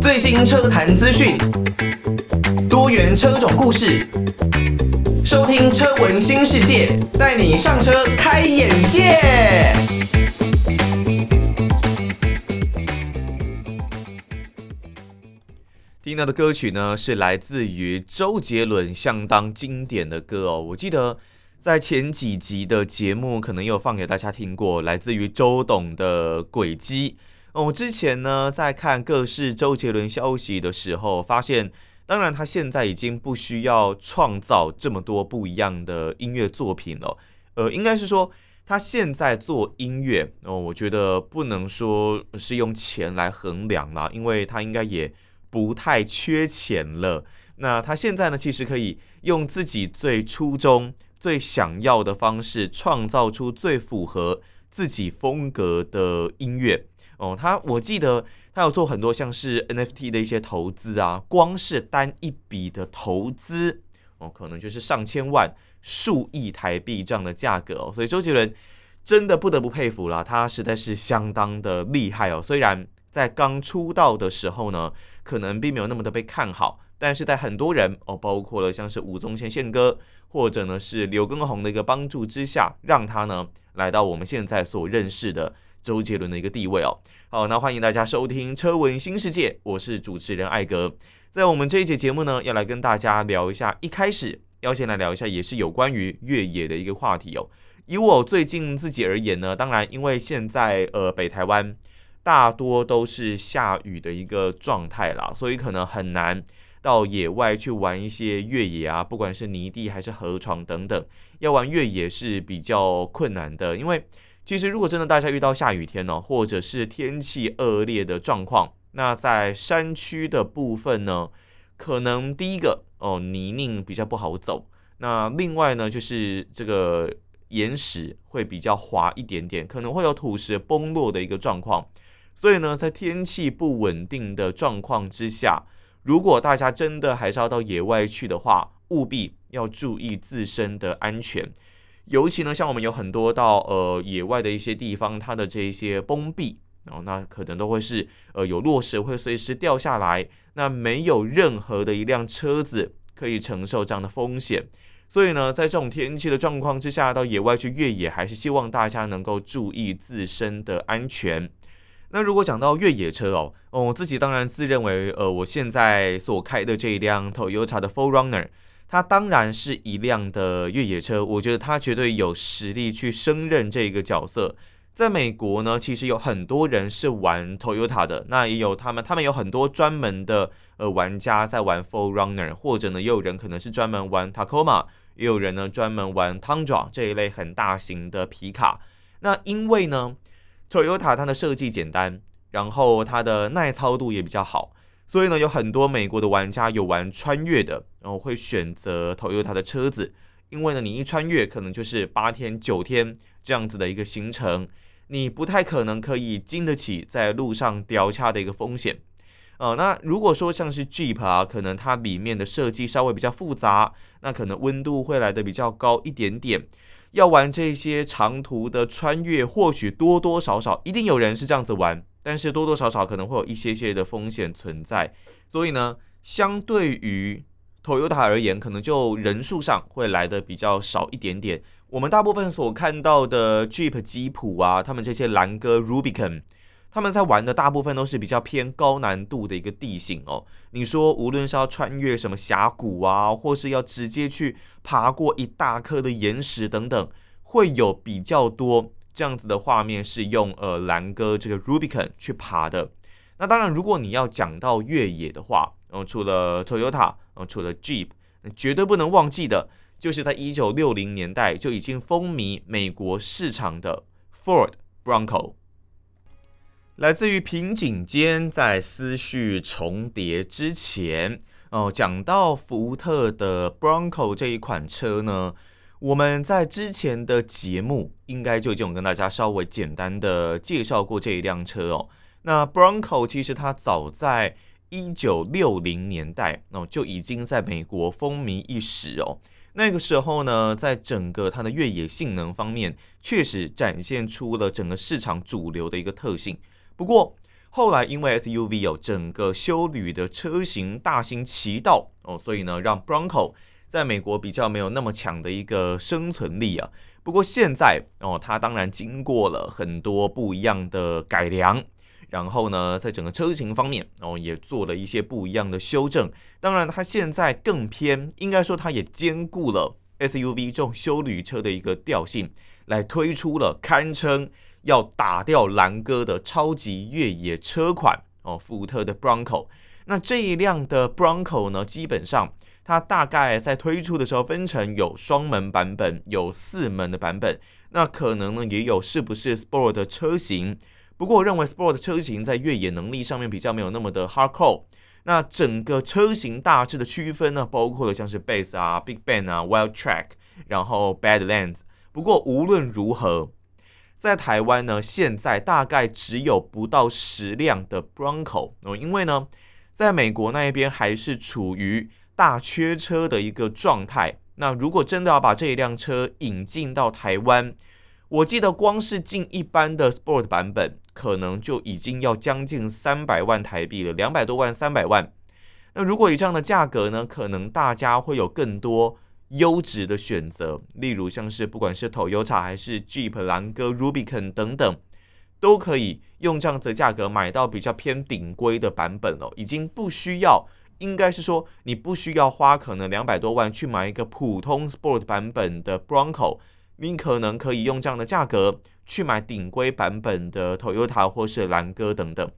最新车坛资讯，多元车种故事，收听车闻新世界，带你上车开眼界。听到的歌曲呢，是来自于周杰伦相当经典的歌哦。我记得在前几集的节目，可能有放给大家听过，来自于周董的《轨迹》。我之前呢，在看各式周杰伦消息的时候，发现，当然他现在已经不需要创造这么多不一样的音乐作品了。呃，应该是说他现在做音乐，哦，我觉得不能说是用钱来衡量啦，因为他应该也不太缺钱了。那他现在呢，其实可以用自己最初衷、最想要的方式，创造出最符合自己风格的音乐。哦，他我记得他有做很多像是 NFT 的一些投资啊，光是单一笔的投资哦，可能就是上千万、数亿台币这样的价格哦，所以周杰伦真的不得不佩服了，他实在是相当的厉害哦。虽然在刚出道的时候呢，可能并没有那么的被看好，但是在很多人哦，包括了像是吴宗宪宪哥，或者呢是刘畊宏的一个帮助之下，让他呢来到我们现在所认识的。周杰伦的一个地位哦，好，那欢迎大家收听《车闻新世界》，我是主持人艾格。在我们这一节节目呢，要来跟大家聊一下，一开始要先来聊一下，也是有关于越野的一个话题哦。以我最近自己而言呢，当然因为现在呃北台湾大多都是下雨的一个状态啦，所以可能很难到野外去玩一些越野啊，不管是泥地还是河床等等，要玩越野是比较困难的，因为。其实，如果真的大家遇到下雨天呢，或者是天气恶劣的状况，那在山区的部分呢，可能第一个哦泥泞比较不好走，那另外呢就是这个岩石会比较滑一点点，可能会有土石崩落的一个状况。所以呢，在天气不稳定的状况之下，如果大家真的还是要到野外去的话，务必要注意自身的安全。尤其呢，像我们有很多到呃野外的一些地方，它的这一些崩壁，然后那可能都会是呃有落石会随时掉下来，那没有任何的一辆车子可以承受这样的风险。所以呢，在这种天气的状况之下，到野外去越野，还是希望大家能够注意自身的安全。那如果讲到越野车哦，哦，我自己当然自认为呃我现在所开的这一辆 Toyota 的 Four Runner，。它当然是一辆的越野车，我觉得它绝对有实力去胜任这个角色。在美国呢，其实有很多人是玩 Toyota 的，那也有他们，他们有很多专门的呃玩家在玩 4Runner，或者呢，也有人可能是专门玩 Tacoma，也有人呢专门玩 Tundra 这一类很大型的皮卡。那因为呢，Toyota 它的设计简单，然后它的耐操度也比较好。所以呢，有很多美国的玩家有玩穿越的，然后会选择 Toyota 的车子，因为呢，你一穿越可能就是八天九天这样子的一个行程，你不太可能可以经得起在路上掉下的一个风险。呃，那如果说像是 Jeep 啊，可能它里面的设计稍微比较复杂，那可能温度会来的比较高一点点。要玩这些长途的穿越，或许多多少少一定有人是这样子玩。但是多多少少可能会有一些些的风险存在，所以呢，相对于 Toyota 而言，可能就人数上会来的比较少一点点。我们大部分所看到的 Jeep 吉普啊，他们这些兰哥 Rubicon，他们在玩的大部分都是比较偏高难度的一个地形哦。你说无论是要穿越什么峡谷啊，或是要直接去爬过一大颗的岩石等等，会有比较多。这样子的画面是用呃兰哥这个 Rubicon 去爬的。那当然，如果你要讲到越野的话，呃，除了 Toyota，呃，除了 Jeep，绝对不能忘记的，就是在一九六零年代就已经风靡美国市场的 Ford Bronco。来自于瓶颈间，在思绪重叠之前，哦，讲到福特的 Bronco 这一款车呢。我们在之前的节目应该就已经有跟大家稍微简单的介绍过这一辆车哦。那 Bronco 其实它早在一九六零年代哦就已经在美国风靡一时哦。那个时候呢，在整个它的越野性能方面，确实展现出了整个市场主流的一个特性。不过后来因为 SUV 有整个休旅的车型大行其道哦，所以呢，让 Bronco 在美国比较没有那么强的一个生存力啊。不过现在哦，它当然经过了很多不一样的改良。然后呢，在整个车型方面，哦，也做了一些不一样的修正。当然，它现在更偏，应该说它也兼顾了 SUV 这种休旅车的一个调性，来推出了堪称要打掉蓝哥的超级越野车款哦，福特的 Bronco。那这一辆的 Bronco 呢，基本上它大概在推出的时候分成有双门版本，有四门的版本，那可能呢也有是不是 Sport 的车型。不过我认为 Sport 的车型在越野能力上面比较没有那么的 hardcore。那整个车型大致的区分呢，包括了像是 Base 啊、Big Bend 啊、Wild Track，然后 Badlands。不过无论如何，在台湾呢，现在大概只有不到十辆的 Bronco 哦，因为呢，在美国那一边还是处于大缺车的一个状态。那如果真的要把这一辆车引进到台湾，我记得光是进一般的 Sport 版本，可能就已经要将近三百万台币了，两百多万、三百万。那如果以这样的价格呢，可能大家会有更多优质的选择，例如像是不管是 Toyota 还是 Jeep 蓝哥、Rubicon 等等，都可以用这样子的价格买到比较偏顶规的版本了。已经不需要，应该是说你不需要花可能两百多万去买一个普通 Sport 版本的 Bronco。你可能可以用这样的价格去买顶规版本的 Toyota 或是蓝哥等等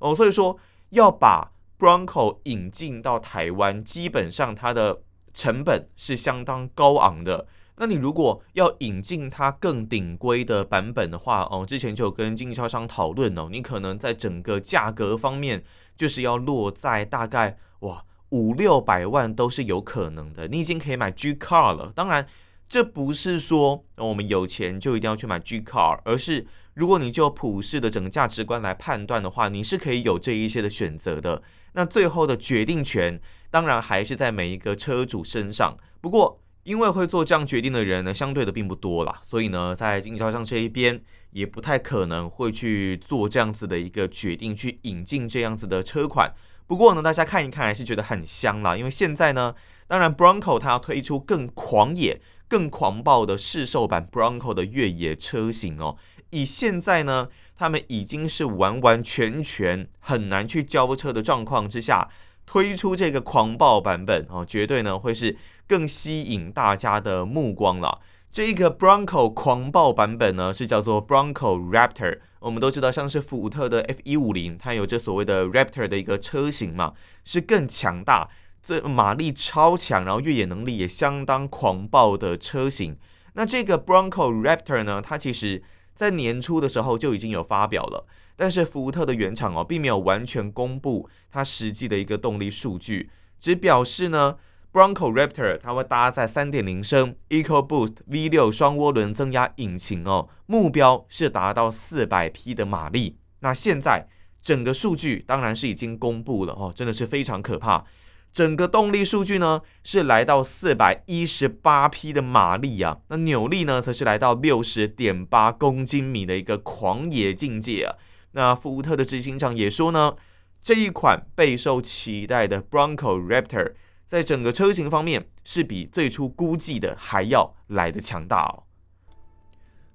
哦，所以说要把 Bronco 引进到台湾，基本上它的成本是相当高昂的。那你如果要引进它更顶规的版本的话哦，之前就有跟经销商讨论哦，你可能在整个价格方面就是要落在大概哇五六百万都是有可能的。你已经可以买 G Car 了，当然。这不是说我们有钱就一定要去买 G Car，而是如果你就普世的整个价值观来判断的话，你是可以有这一些的选择的。那最后的决定权当然还是在每一个车主身上。不过，因为会做这样决定的人呢，相对的并不多啦，所以呢，在经销商这一边也不太可能会去做这样子的一个决定，去引进这样子的车款。不过呢，大家看一看还是觉得很香啦，因为现在呢，当然 Bronco 它要推出更狂野。更狂暴的市售版 Bronco 的越野车型哦，以现在呢，他们已经是完完全全很难去交车的状况之下，推出这个狂暴版本哦，绝对呢会是更吸引大家的目光了。这个 Bronco 狂暴版本呢是叫做 Bronco Raptor，我们都知道像是福特的 F 一五零，它有着所谓的 Raptor 的一个车型嘛，是更强大。这马力超强，然后越野能力也相当狂暴的车型。那这个 Bronco Raptor 呢，它其实在年初的时候就已经有发表了，但是福特的原厂哦，并没有完全公布它实际的一个动力数据，只表示呢，Bronco Raptor 它会搭载3.0升 EcoBoost V6 双涡轮增压引擎哦，目标是达到400匹的马力。那现在整个数据当然是已经公布了哦，真的是非常可怕。整个动力数据呢是来到四百一十八匹的马力啊，那扭力呢则是来到六十点八公斤米的一个狂野境界啊。那福特的执行长也说呢，这一款备受期待的 Bronco Raptor 在整个车型方面是比最初估计的还要来得强大哦。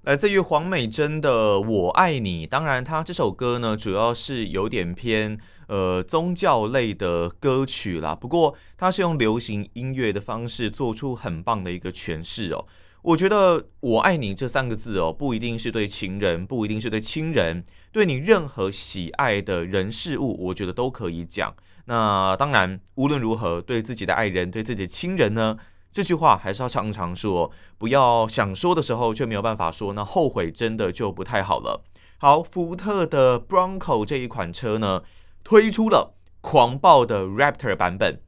来自于黄美珍的《我爱你》，当然，他这首歌呢，主要是有点偏呃宗教类的歌曲啦。不过，他是用流行音乐的方式做出很棒的一个诠释哦。我觉得“我爱你”这三个字哦，不一定是对情人，不一定是对亲人，对你任何喜爱的人事物，我觉得都可以讲。那当然，无论如何，对自己的爱人，对自己的亲人呢？这句话还是要常常说，不要想说的时候却没有办法说，那后悔真的就不太好了。好，福特的 Bronco 这一款车呢，推出了狂暴的 Raptor 版本。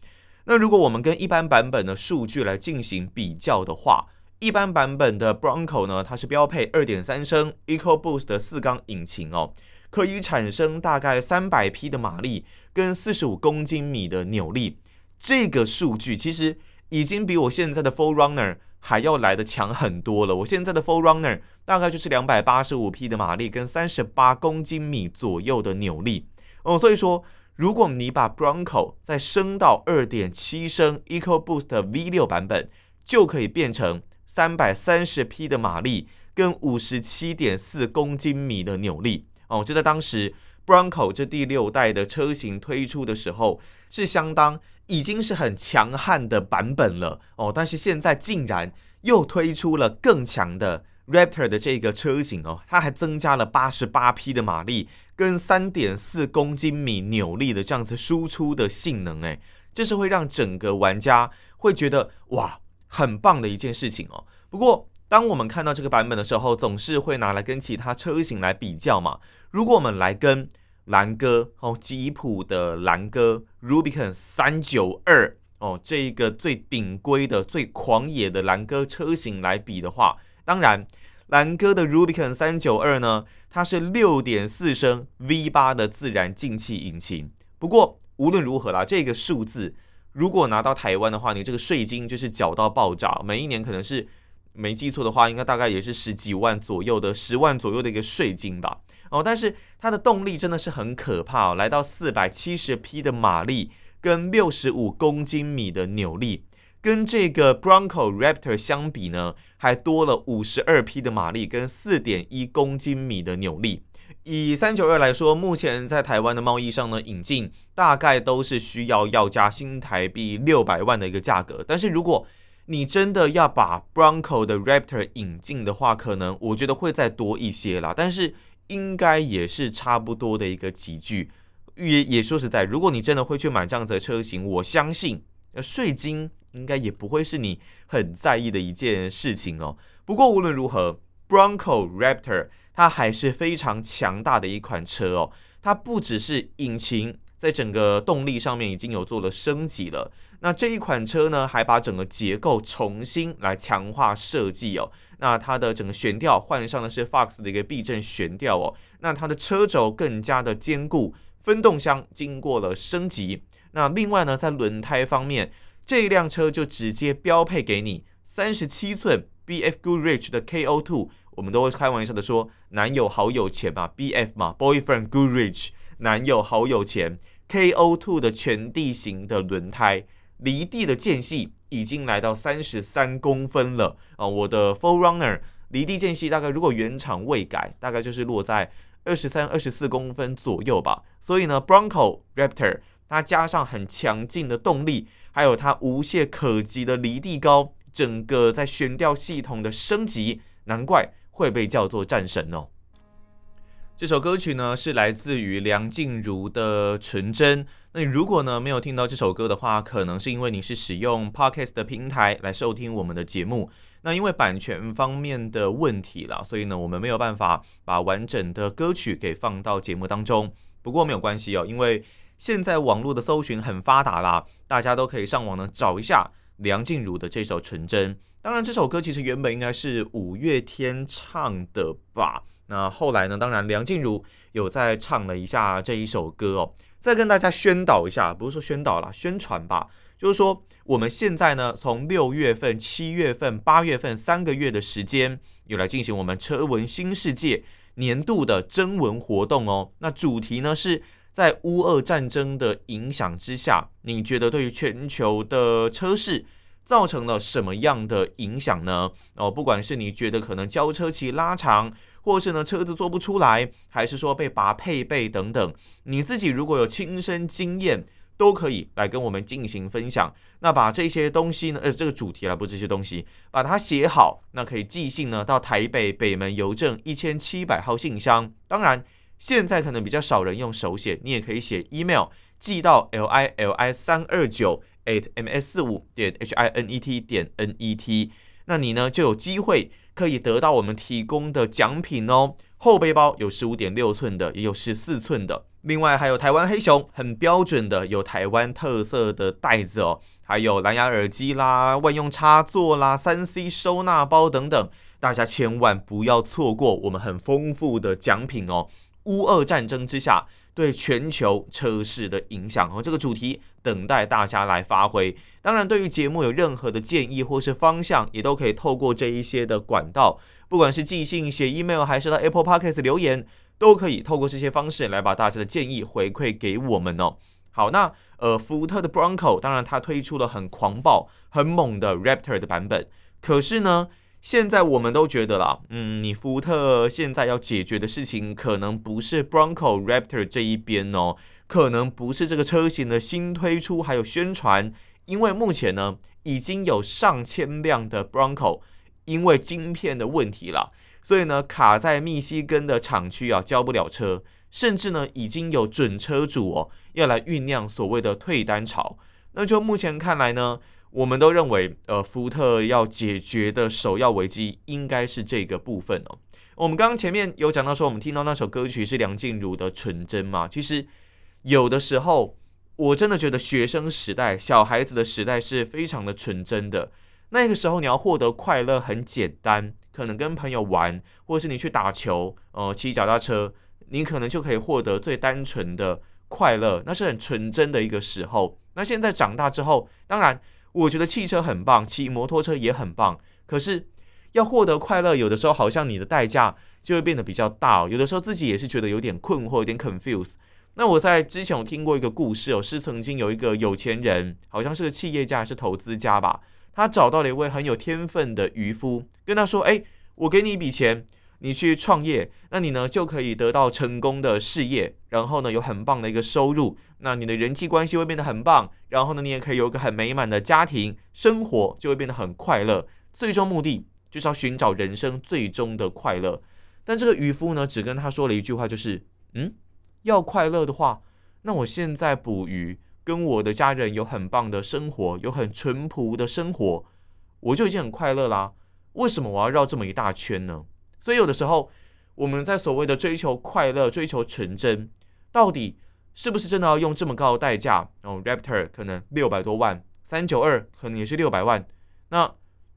那如果我们跟一般版本的数据来进行比较的话，一般版本的 Bronco 呢，它是标配2.3升 EcoBoost 的四缸引擎哦，可以产生大概300匹的马力跟45公斤米的扭力。这个数据其实。已经比我现在的 Full Runner 还要来得强很多了。我现在的 Full Runner 大概就是两百八十五匹的马力跟三十八公斤米左右的扭力哦。所以说，如果你把 Bronco 再升到二点七升 EcoBoost V 六版本，就可以变成三百三十匹的马力跟五十七点四公斤米的扭力哦。就在当时。Bronco 这第六代的车型推出的时候，是相当已经是很强悍的版本了哦，但是现在竟然又推出了更强的 Raptor 的这个车型哦，它还增加了八十八匹的马力跟三点四公斤米扭力的这样子输出的性能，诶，这是会让整个玩家会觉得哇，很棒的一件事情哦。不过，当我们看到这个版本的时候，总是会拿来跟其他车型来比较嘛。如果我们来跟兰哥哦，吉普的兰哥 Rubicon 三九二哦，这一个最顶规的、最狂野的兰哥车型来比的话，当然，兰哥的 Rubicon 三九二呢，它是六点四升 V 八的自然进气引擎。不过无论如何啦，这个数字如果拿到台湾的话，你这个税金就是缴到爆炸，每一年可能是。没记错的话，应该大概也是十几万左右的，十万左右的一个税金吧。哦，但是它的动力真的是很可怕哦，来到四百七十匹的马力跟六十五公斤米的扭力，跟这个 Bronco Raptor 相比呢，还多了五十二匹的马力跟四点一公斤米的扭力。以三九二来说，目前在台湾的贸易上呢，引进大概都是需要要加新台币六百万的一个价格，但是如果你真的要把 Bronco 的 Raptor 引进的话，可能我觉得会再多一些啦，但是应该也是差不多的一个级距。也也说实在，如果你真的会去买这样子的车型，我相信税金应该也不会是你很在意的一件事情哦。不过无论如何，Bronco Raptor 它还是非常强大的一款车哦，它不只是引擎。在整个动力上面已经有做了升级了。那这一款车呢，还把整个结构重新来强化设计哦。那它的整个悬吊换上的是 Fox 的一个避震悬吊哦。那它的车轴更加的坚固，分动箱经过了升级。那另外呢，在轮胎方面，这一辆车就直接标配给你三十七寸 BF Goodrich 的 KO2。我们都会开玩笑的说，男友好有钱嘛，BF 嘛，Boyfriend Goodrich，男友好有钱。K O Two 的全地形的轮胎，离地的间隙已经来到三十三公分了啊！我的 4Runner 离地间隙大概如果原厂未改，大概就是落在二十三、二十四公分左右吧。所以呢，Bronco Raptor 它加上很强劲的动力，还有它无懈可击的离地高，整个在悬吊系统的升级，难怪会被叫做战神哦。这首歌曲呢，是来自于梁静茹的《纯真》。那你如果呢没有听到这首歌的话，可能是因为你是使用 Podcast 的平台来收听我们的节目。那因为版权方面的问题啦，所以呢我们没有办法把完整的歌曲给放到节目当中。不过没有关系哦，因为现在网络的搜寻很发达啦，大家都可以上网呢找一下梁静茹的这首《纯真》。当然，这首歌其实原本应该是五月天唱的吧。那后来呢？当然，梁静茹有在唱了一下这一首歌哦。再跟大家宣导一下，不是说宣导啦，宣传吧。就是说，我们现在呢，从六月份、七月份、八月份三个月的时间，有来进行我们车闻新世界年度的征文活动哦。那主题呢，是在乌俄战争的影响之下，你觉得对于全球的车市造成了什么样的影响呢？哦，不管是你觉得可能交车期拉长。或是呢，车子做不出来，还是说被拔配备等等，你自己如果有亲身经验，都可以来跟我们进行分享。那把这些东西呢，呃，这个主题啊，不这些东西，把它写好，那可以寄信呢到台北北门邮政一千七百号信箱。当然，现在可能比较少人用手写，你也可以写 email 寄到 l i l i 三二九 at m s 四五点 h i n e t 点 n e t，那你呢就有机会。可以得到我们提供的奖品哦，后背包有十五点六寸的，也有十四寸的，另外还有台湾黑熊很标准的，有台湾特色的袋子哦，还有蓝牙耳机啦、万用插座啦、三 C 收纳包等等，大家千万不要错过我们很丰富的奖品哦。乌俄战争之下，对全球车市的影响哦。这个主题等待大家来发挥。当然，对于节目有任何的建议或是方向，也都可以透过这一些的管道，不管是寄信、写 email，还是到 Apple Podcast 留言，都可以透过这些方式来把大家的建议回馈给我们哦。好，那呃，福特的 Bronco，当然它推出了很狂暴、很猛的 Raptor 的版本，可是呢，现在我们都觉得啦，嗯，你福特现在要解决的事情，可能不是 Bronco Raptor 这一边哦，可能不是这个车型的新推出还有宣传，因为目前呢，已经有上千辆的 Bronco 因为晶片的问题了，所以呢，卡在密西根的厂区啊，交不了车，甚至呢，已经有准车主哦，要来酝酿所谓的退单潮。那就目前看来呢。我们都认为，呃，福特要解决的首要危机应该是这个部分哦。我们刚刚前面有讲到说，我们听到那首歌曲是梁静茹的《纯真》嘛。其实有的时候，我真的觉得学生时代、小孩子的时代是非常的纯真的。那个时候，你要获得快乐很简单，可能跟朋友玩，或者是你去打球，呃，骑脚踏车，你可能就可以获得最单纯的快乐，那是很纯真的一个时候。那现在长大之后，当然。我觉得汽车很棒，骑摩托车也很棒。可是要获得快乐，有的时候好像你的代价就会变得比较大哦。有的时候自己也是觉得有点困惑，有点 confuse。那我在之前有听过一个故事哦，是曾经有一个有钱人，好像是个企业家还是投资家吧，他找到了一位很有天分的渔夫，跟他说：“哎，我给你一笔钱。”你去创业，那你呢就可以得到成功的事业，然后呢有很棒的一个收入，那你的人际关系会变得很棒，然后呢你也可以有一个很美满的家庭生活，就会变得很快乐。最终目的就是要寻找人生最终的快乐。但这个渔夫呢只跟他说了一句话，就是嗯，要快乐的话，那我现在捕鱼，跟我的家人有很棒的生活，有很淳朴的生活，我就已经很快乐啦。为什么我要绕这么一大圈呢？所以有的时候，我们在所谓的追求快乐、追求纯真，到底是不是真的要用这么高的代价？哦，Raptor 可能六百多万，三九二可能也是六百万。那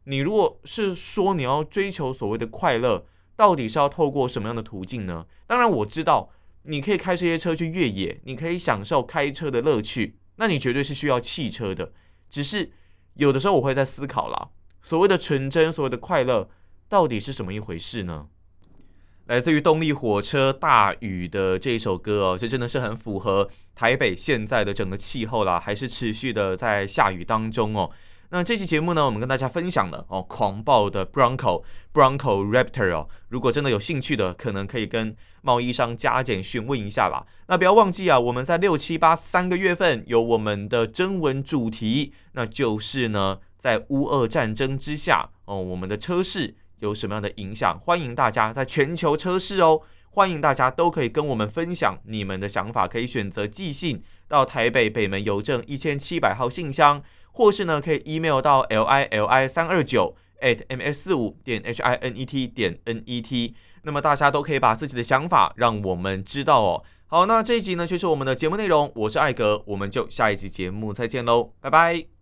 你如果是说你要追求所谓的快乐，到底是要透过什么样的途径呢？当然我知道，你可以开这些车去越野，你可以享受开车的乐趣，那你绝对是需要汽车的。只是有的时候我会在思考啦，所谓的纯真，所谓的快乐。到底是什么一回事呢？来自于动力火车《大雨》的这一首歌哦，这真的是很符合台北现在的整个气候啦，还是持续的在下雨当中哦。那这期节目呢，我们跟大家分享了哦，狂暴的 Bronco Bronco Raptor 哦。如果真的有兴趣的，可能可以跟贸易商加减询问一下啦。那不要忘记啊，我们在六七八三个月份有我们的征文主题，那就是呢，在乌俄战争之下哦，我们的车市。有什么样的影响？欢迎大家在全球车市哦，欢迎大家都可以跟我们分享你们的想法，可以选择寄信到台北北门邮政一千七百号信箱，或是呢可以 email 到 l i l i 三二九 at m s 四五点 h i n e t 点 n e t。那么大家都可以把自己的想法让我们知道哦。好，那这一集呢就是我们的节目内容，我是艾格，我们就下一集节目再见喽，拜拜。